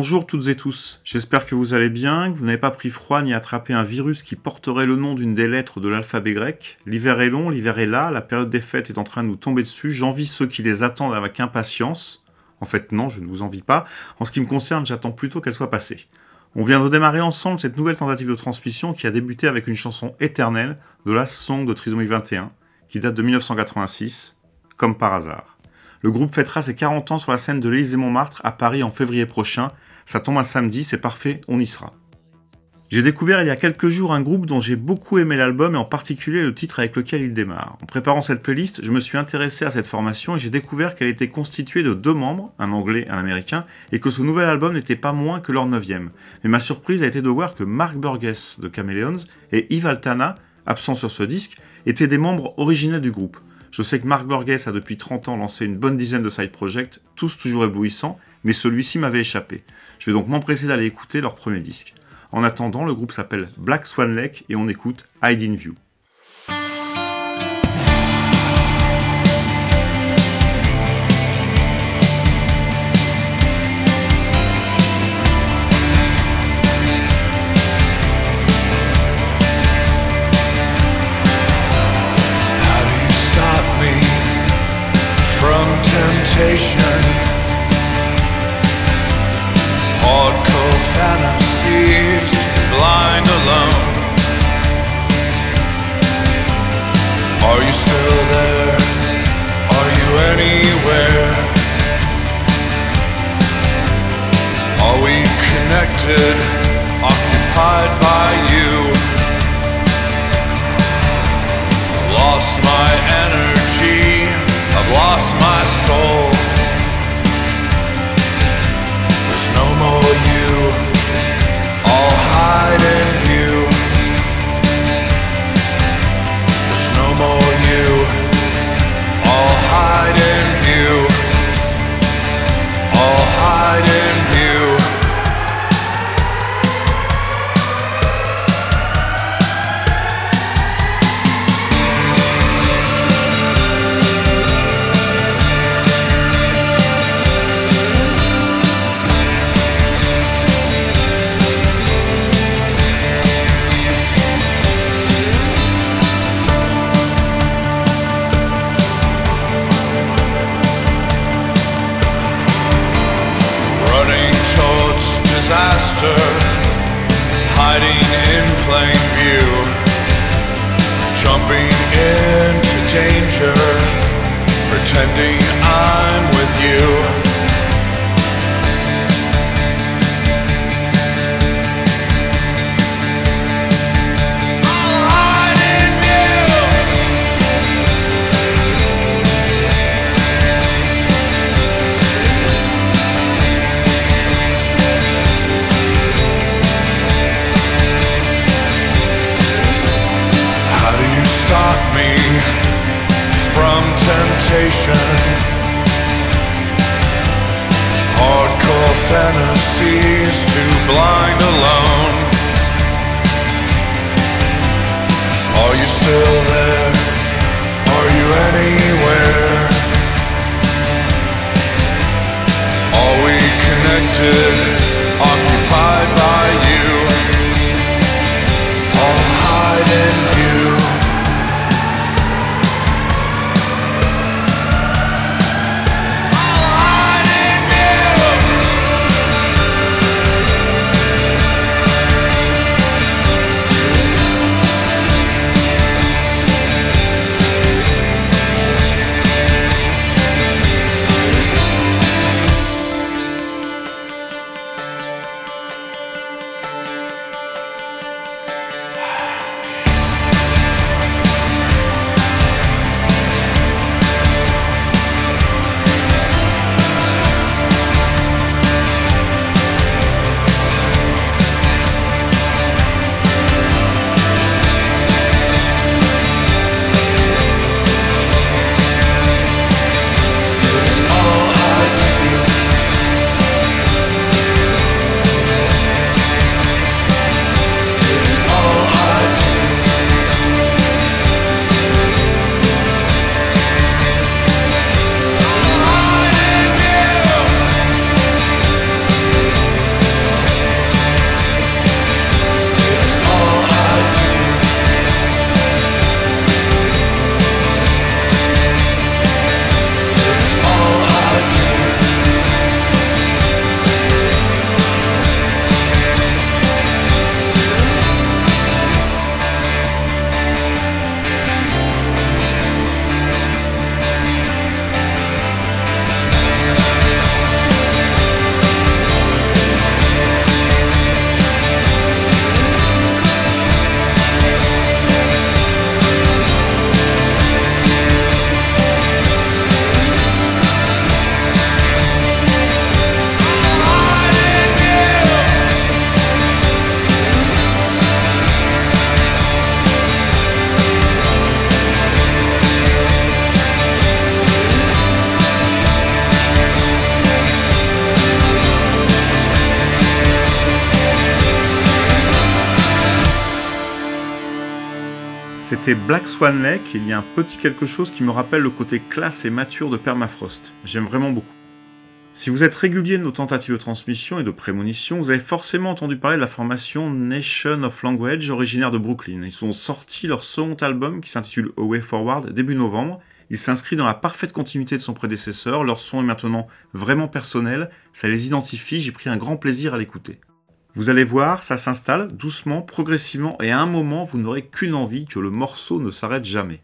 Bonjour toutes et tous, j'espère que vous allez bien, que vous n'avez pas pris froid ni attrapé un virus qui porterait le nom d'une des lettres de l'alphabet grec. L'hiver est long, l'hiver est là, la période des fêtes est en train de nous tomber dessus, j'envie ceux qui les attendent avec impatience. En fait non, je ne vous envie pas. En ce qui me concerne, j'attends plutôt qu'elle soit passée. On vient de démarrer ensemble cette nouvelle tentative de transmission qui a débuté avec une chanson éternelle de la Song de Trisomie 21, qui date de 1986, comme par hasard. Le groupe fêtera ses 40 ans sur la scène de l'Élysée-Montmartre à Paris en février prochain. Ça tombe un samedi, c'est parfait, on y sera. J'ai découvert il y a quelques jours un groupe dont j'ai beaucoup aimé l'album et en particulier le titre avec lequel il démarre. En préparant cette playlist, je me suis intéressé à cette formation et j'ai découvert qu'elle était constituée de deux membres, un anglais et un américain, et que ce nouvel album n'était pas moins que leur neuvième. Mais ma surprise a été de voir que Mark Burgess de Chameleons et Yves Altana, absents sur ce disque, étaient des membres originels du groupe. Je sais que Mark Burgess a depuis 30 ans lancé une bonne dizaine de side projects, tous toujours éblouissants, mais celui-ci m'avait échappé. Je vais donc m'empresser d'aller écouter leur premier disque. En attendant, le groupe s'appelle Black Swan Lake et on écoute Hide in View. temptation? Hardcore fantasies Blind alone Are you still there? Are you anywhere? Are we connected? Occupied by you Lost my energy I've lost my soul. No more you, all hide Black Swan Lake, il y a un petit quelque chose qui me rappelle le côté classe et mature de Permafrost. J'aime vraiment beaucoup. Si vous êtes régulier de nos tentatives de transmission et de prémonition, vous avez forcément entendu parler de la formation Nation of Language originaire de Brooklyn. Ils ont sorti leur second album qui s'intitule A Way Forward début novembre. Il s'inscrit dans la parfaite continuité de son prédécesseur, leur son est maintenant vraiment personnel, ça les identifie, j'ai pris un grand plaisir à l'écouter. Vous allez voir, ça s'installe doucement, progressivement, et à un moment, vous n'aurez qu'une envie, que le morceau ne s'arrête jamais.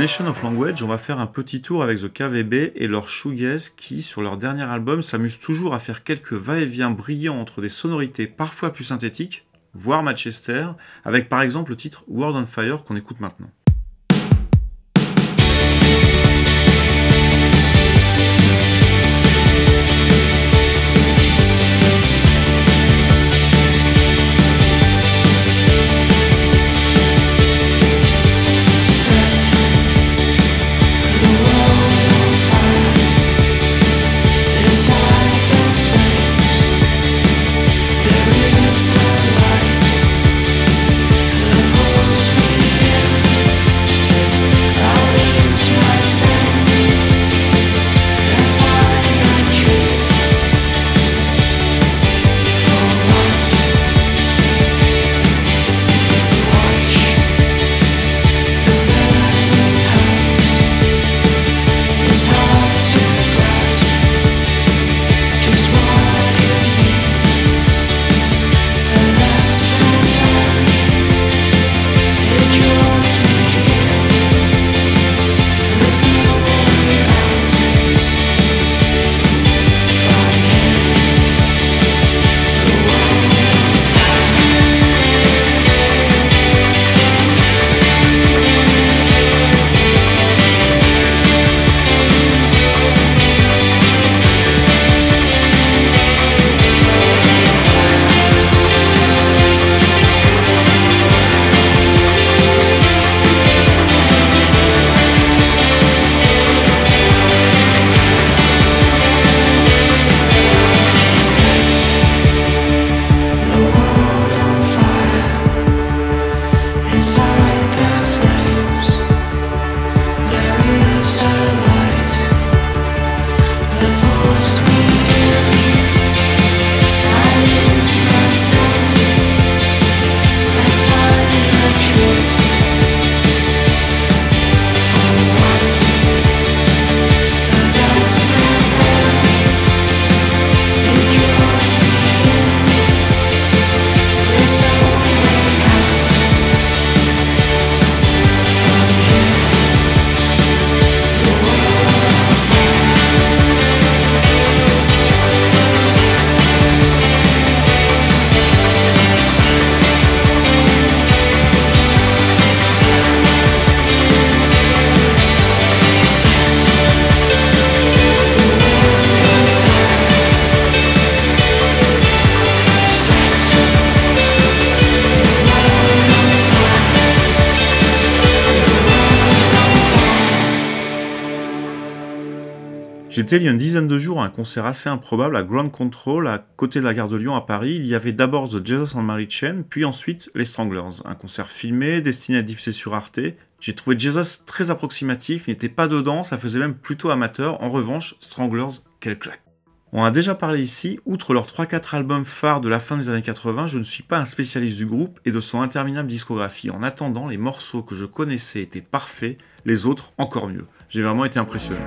Nation of Language, on va faire un petit tour avec The KVB et leur shoegaze qui, sur leur dernier album, s'amusent toujours à faire quelques va-et-vient brillants entre des sonorités parfois plus synthétiques, voire Manchester, avec par exemple le titre World on Fire qu'on écoute maintenant. Concert assez improbable à Ground Control, à côté de la gare de Lyon à Paris. Il y avait d'abord The Jesus and Mary Chain, puis ensuite Les Stranglers. Un concert filmé, destiné à diffuser sur Arte. J'ai trouvé Jesus très approximatif, il n'était pas dedans, ça faisait même plutôt amateur. En revanche, Stranglers, quel claque. On a déjà parlé ici, outre leurs 3-4 albums phares de la fin des années 80, je ne suis pas un spécialiste du groupe et de son interminable discographie. En attendant, les morceaux que je connaissais étaient parfaits, les autres encore mieux. J'ai vraiment été impressionné.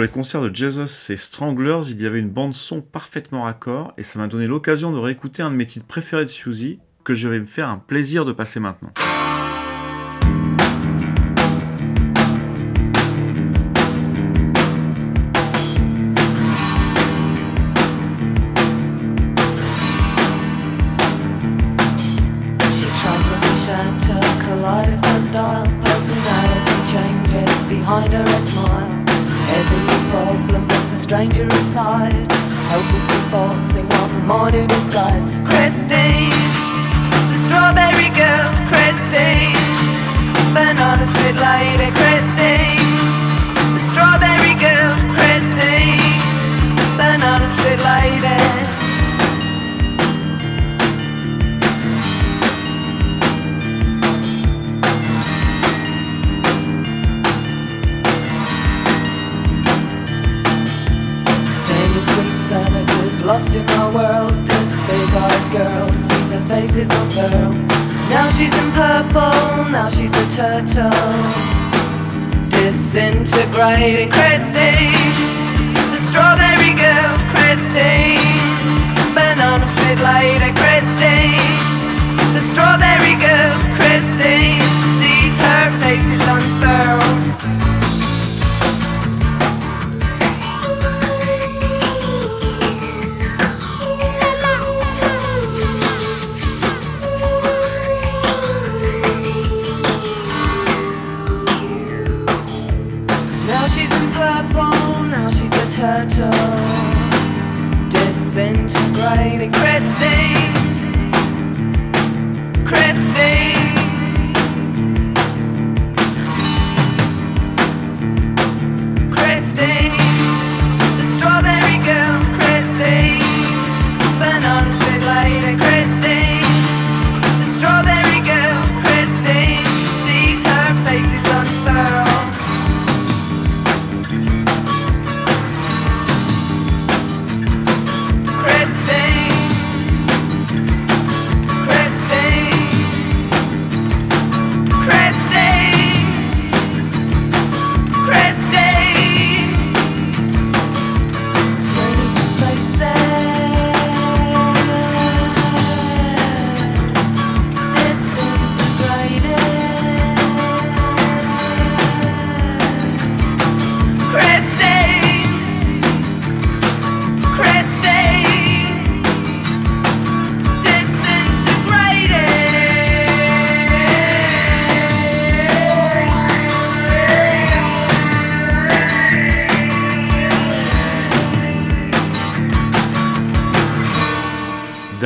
pour les concerts de Jesus et Stranglers, il y avait une bande-son parfaitement raccord et ça m'a donné l'occasion de réécouter un de mes titres préférés de Suzy que je vais me faire un plaisir de passer maintenant.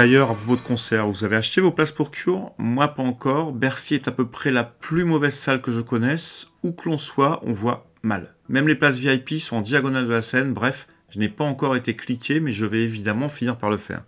D'ailleurs, à propos de concert, vous avez acheté vos places pour Cure? Moi, pas encore. Bercy est à peu près la plus mauvaise salle que je connaisse. Où que l'on soit, on voit mal. Même les places VIP sont en diagonale de la scène. Bref, je n'ai pas encore été cliqué, mais je vais évidemment finir par le faire.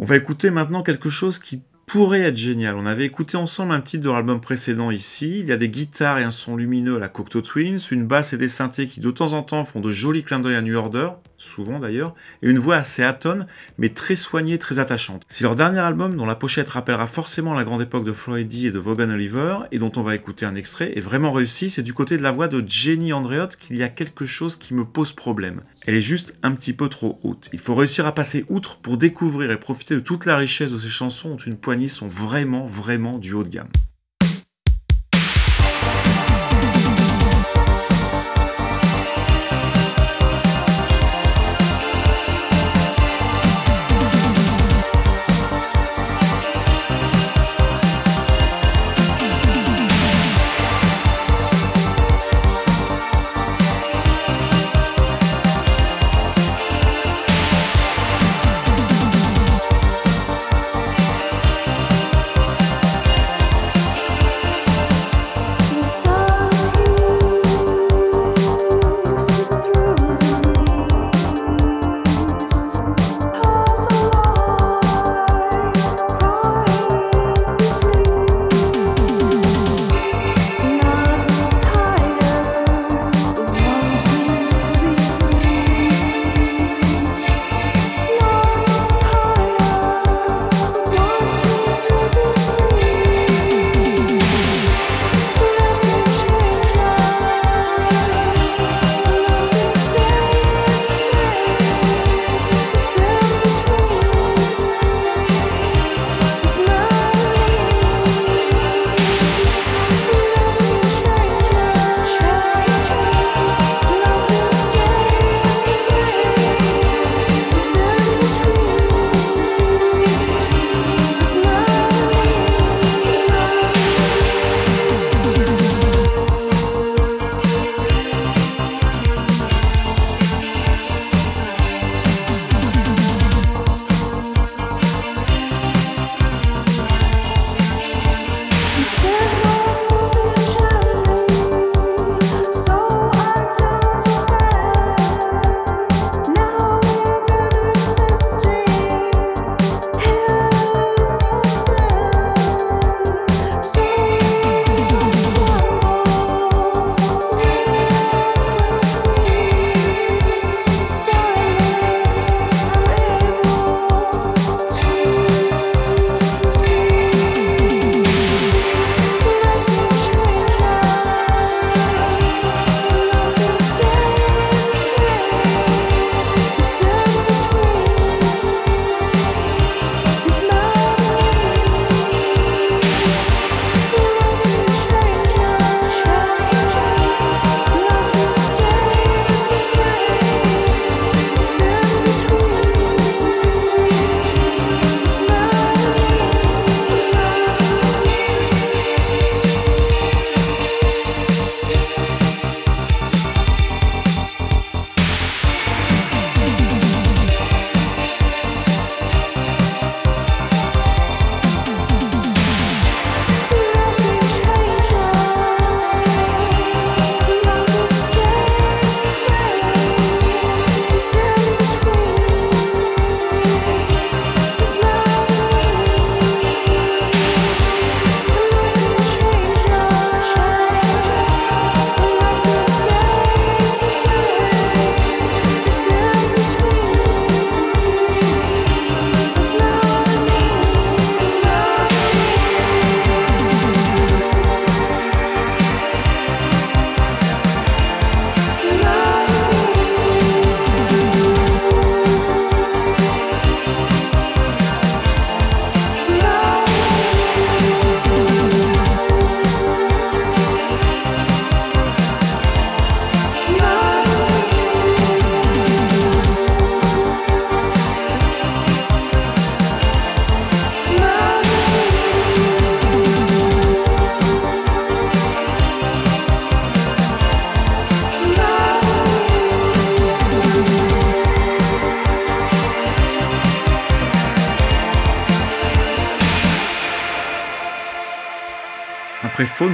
On va écouter maintenant quelque chose qui pourrait être génial. On avait écouté ensemble un titre de l'album précédent ici. Il y a des guitares et un son lumineux à la Cocteau Twins, une basse et des synthés qui de temps en temps font de jolis clins d'œil à New Order, souvent d'ailleurs, et une voix assez atone, mais très soignée, très attachante. C'est leur dernier album dont la pochette rappellera forcément la grande époque de Floydie et de Vaughan Oliver, et dont on va écouter un extrait, est vraiment réussi. C'est du côté de la voix de Jenny Andreott qu'il y a quelque chose qui me pose problème. Elle est juste un petit peu trop haute. Il faut réussir à passer outre pour découvrir et profiter de toute la richesse de ces chansons dont une poignée sont vraiment, vraiment du haut de gamme.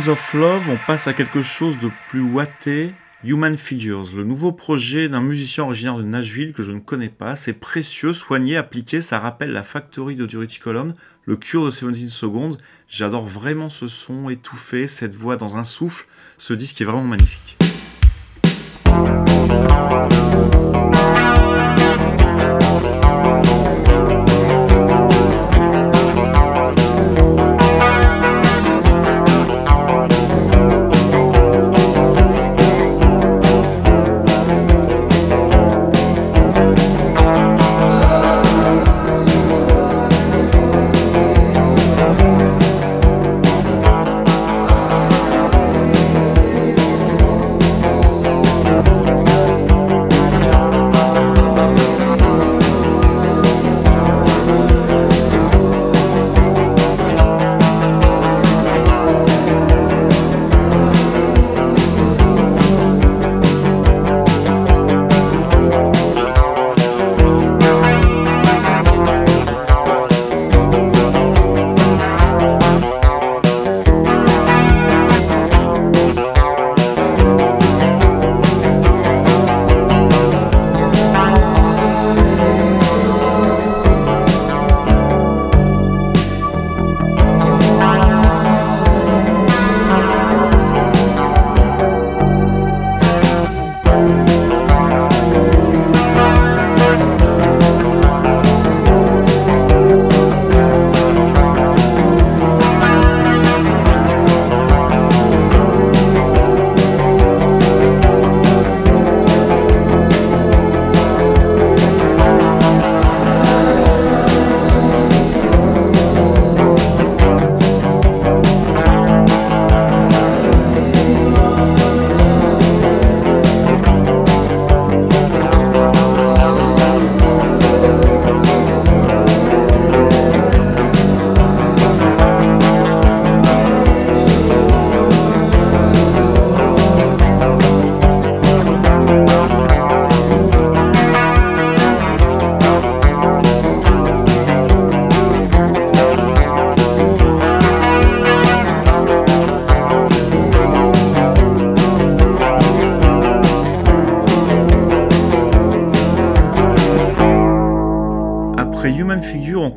Love, on passe à quelque chose de plus ouaté, Human Figures, le nouveau projet d'un musicien originaire de Nashville que je ne connais pas. C'est précieux, soigné, appliqué, ça rappelle la Factory de Durity Column, le Cure de 17 Seconds. J'adore vraiment ce son étouffé, cette voix dans un souffle. Ce disque est vraiment magnifique.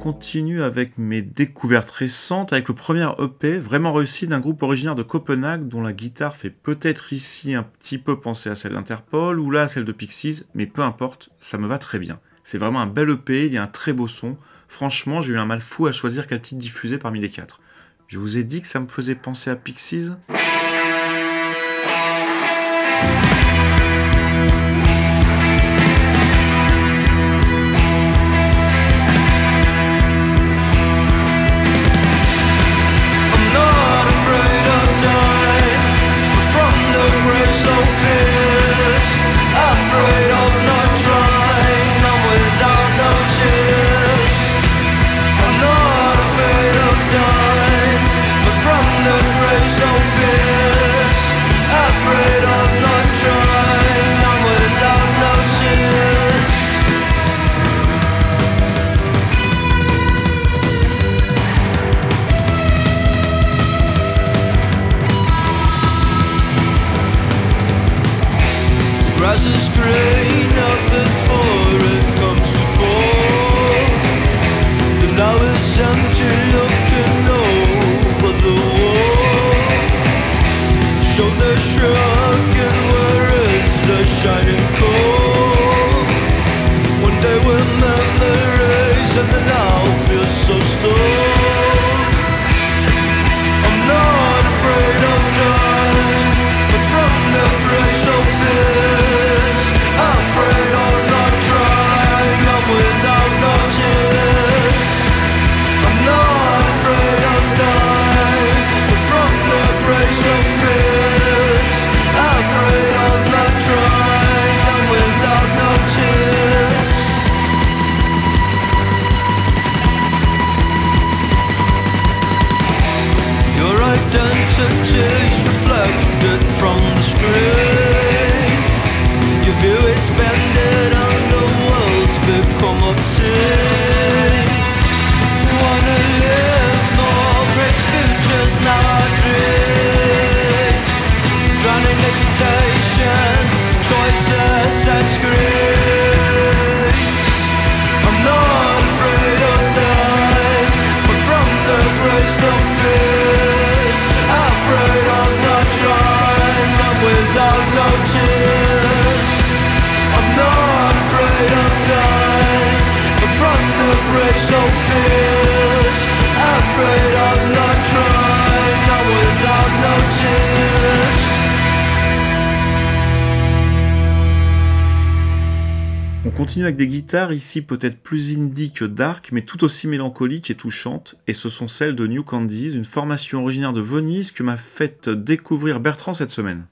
Continue avec mes découvertes récentes, avec le premier EP vraiment réussi d'un groupe originaire de Copenhague dont la guitare fait peut-être ici un petit peu penser à celle d'Interpol ou là à celle de Pixies, mais peu importe, ça me va très bien. C'est vraiment un bel EP, il y a un très beau son. Franchement, j'ai eu un mal fou à choisir quel titre diffuser parmi les quatre. Je vous ai dit que ça me faisait penser à Pixies? On continue avec des guitares, ici peut-être plus indie que dark, mais tout aussi mélancoliques et touchantes, et ce sont celles de New Candies, une formation originaire de Venise que m'a fait découvrir Bertrand cette semaine.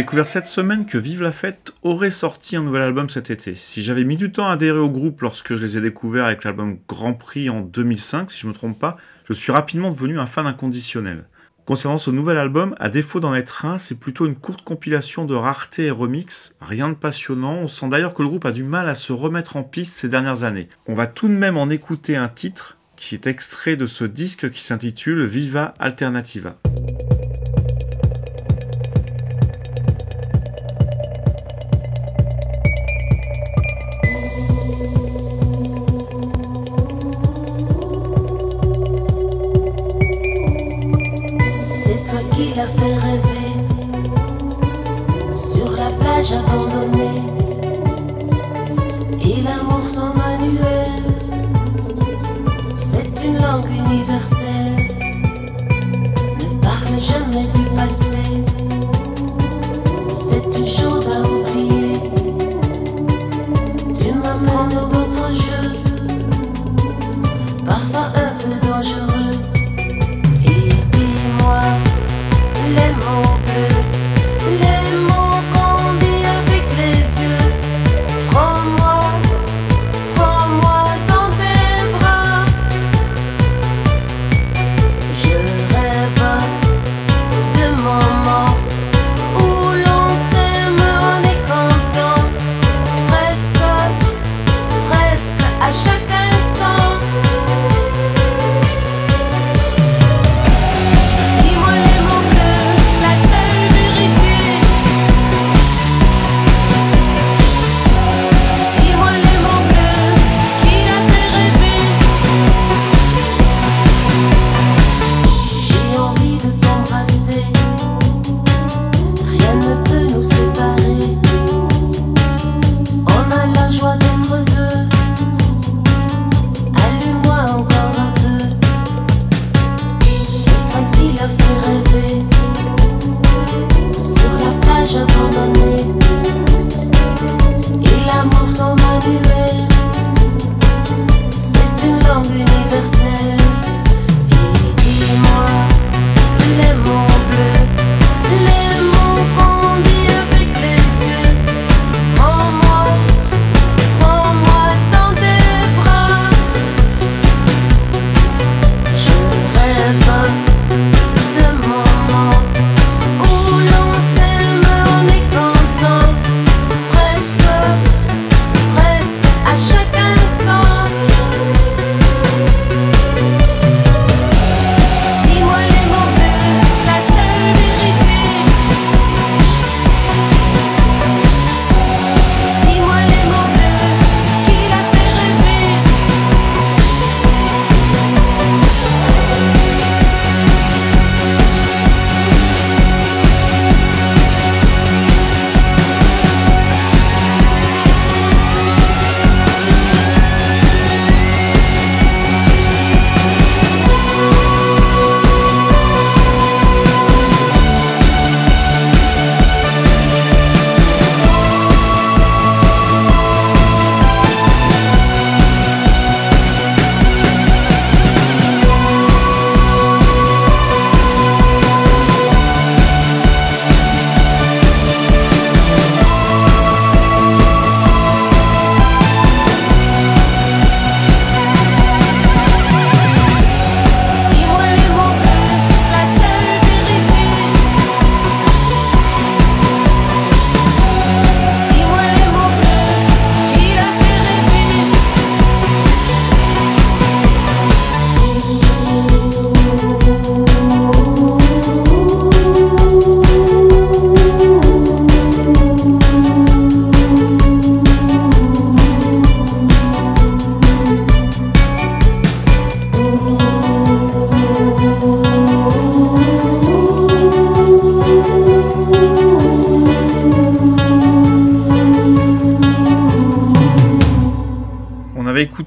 J'ai découvert cette semaine que Vive la Fête aurait sorti un nouvel album cet été. Si j'avais mis du temps à adhérer au groupe lorsque je les ai découverts avec l'album Grand Prix en 2005, si je ne me trompe pas, je suis rapidement devenu un fan inconditionnel. Concernant ce nouvel album, à défaut d'en être un, c'est plutôt une courte compilation de raretés et remixes, rien de passionnant, on sent d'ailleurs que le groupe a du mal à se remettre en piste ces dernières années. On va tout de même en écouter un titre qui est extrait de ce disque qui s'intitule Viva Alternativa.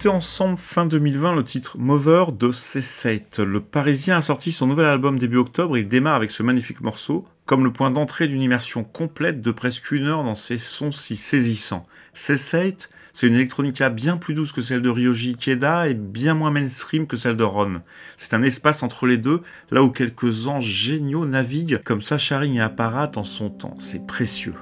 Ensemble fin 2020 le titre Mother de C7. Le Parisien a sorti son nouvel album début octobre il démarre avec ce magnifique morceau, comme le point d'entrée d'une immersion complète de presque une heure dans ces sons si saisissants. C7, c'est une electronica bien plus douce que celle de Ryoji Ikeda et bien moins mainstream que celle de Ron. C'est un espace entre les deux, là où quelques anges géniaux naviguent comme Sacharing et Apparat en son temps. C'est précieux.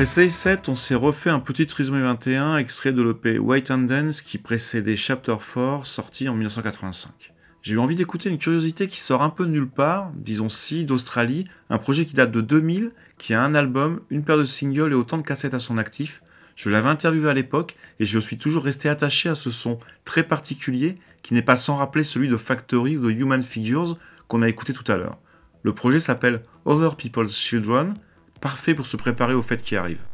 Après Say 7, on s'est refait un petit Trisomie 21 extrait de l'EP White and Dance qui précédait Chapter 4 sorti en 1985. J'ai eu envie d'écouter une curiosité qui sort un peu de nulle part, disons si, d'Australie, un projet qui date de 2000, qui a un album, une paire de singles et autant de cassettes à son actif. Je l'avais interviewé à l'époque et je suis toujours resté attaché à ce son très particulier qui n'est pas sans rappeler celui de Factory ou de Human Figures qu'on a écouté tout à l'heure. Le projet s'appelle Other People's Children, parfait pour se préparer aux fêtes qui arrivent.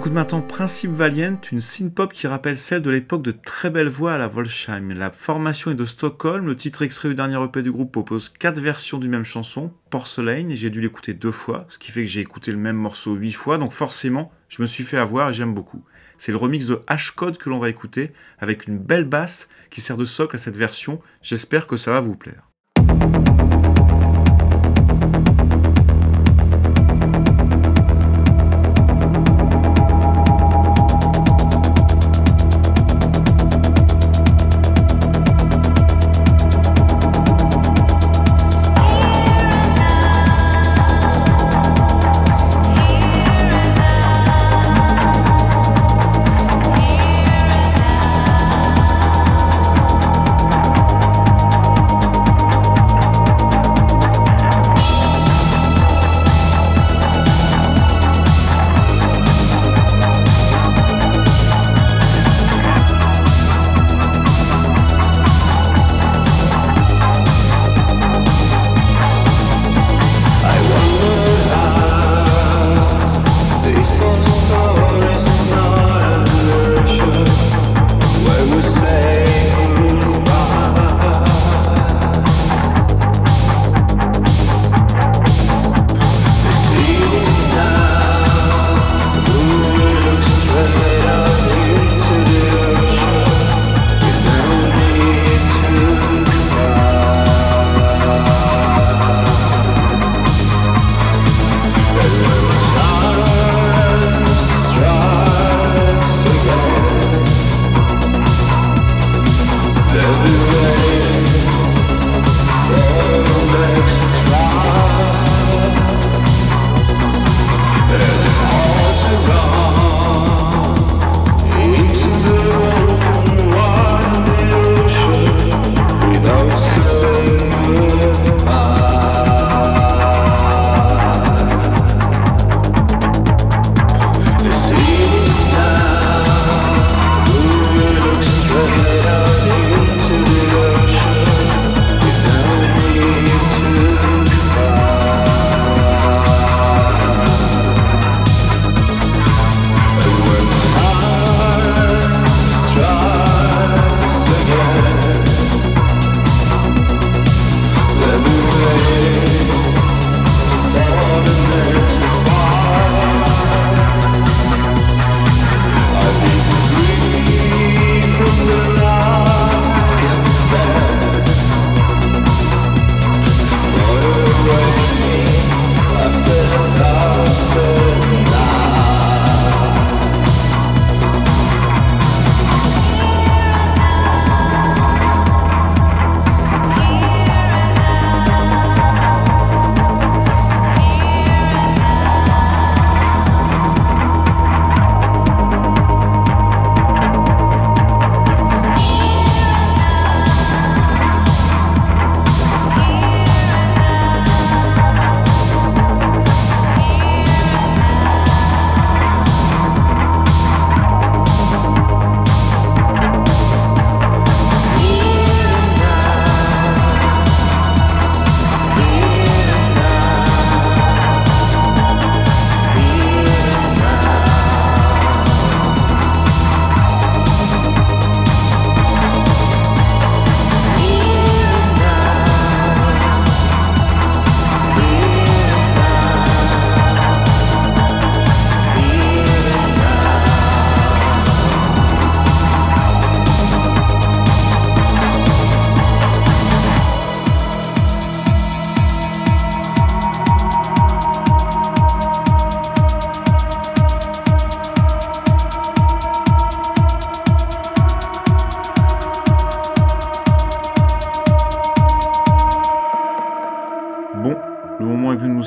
Écoute maintenant Principe Valiant, une synth-pop qui rappelle celle de l'époque de très belles voix à la Volsheim. La formation est de Stockholm, le titre extrait du dernier EP du groupe propose quatre versions d'une même chanson, Porcelain, et j'ai dû l'écouter deux fois, ce qui fait que j'ai écouté le même morceau huit fois, donc forcément, je me suis fait avoir et j'aime beaucoup. C'est le remix de Hashcode que l'on va écouter, avec une belle basse qui sert de socle à cette version, j'espère que ça va vous plaire.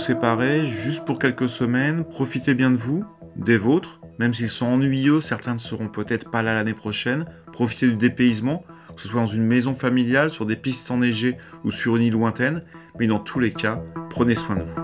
Séparer, juste pour quelques semaines. Profitez bien de vous, des vôtres, même s'ils sont ennuyeux, certains ne seront peut-être pas là l'année prochaine. Profitez du dépaysement, que ce soit dans une maison familiale, sur des pistes enneigées ou sur une île lointaine. Mais dans tous les cas, prenez soin de vous.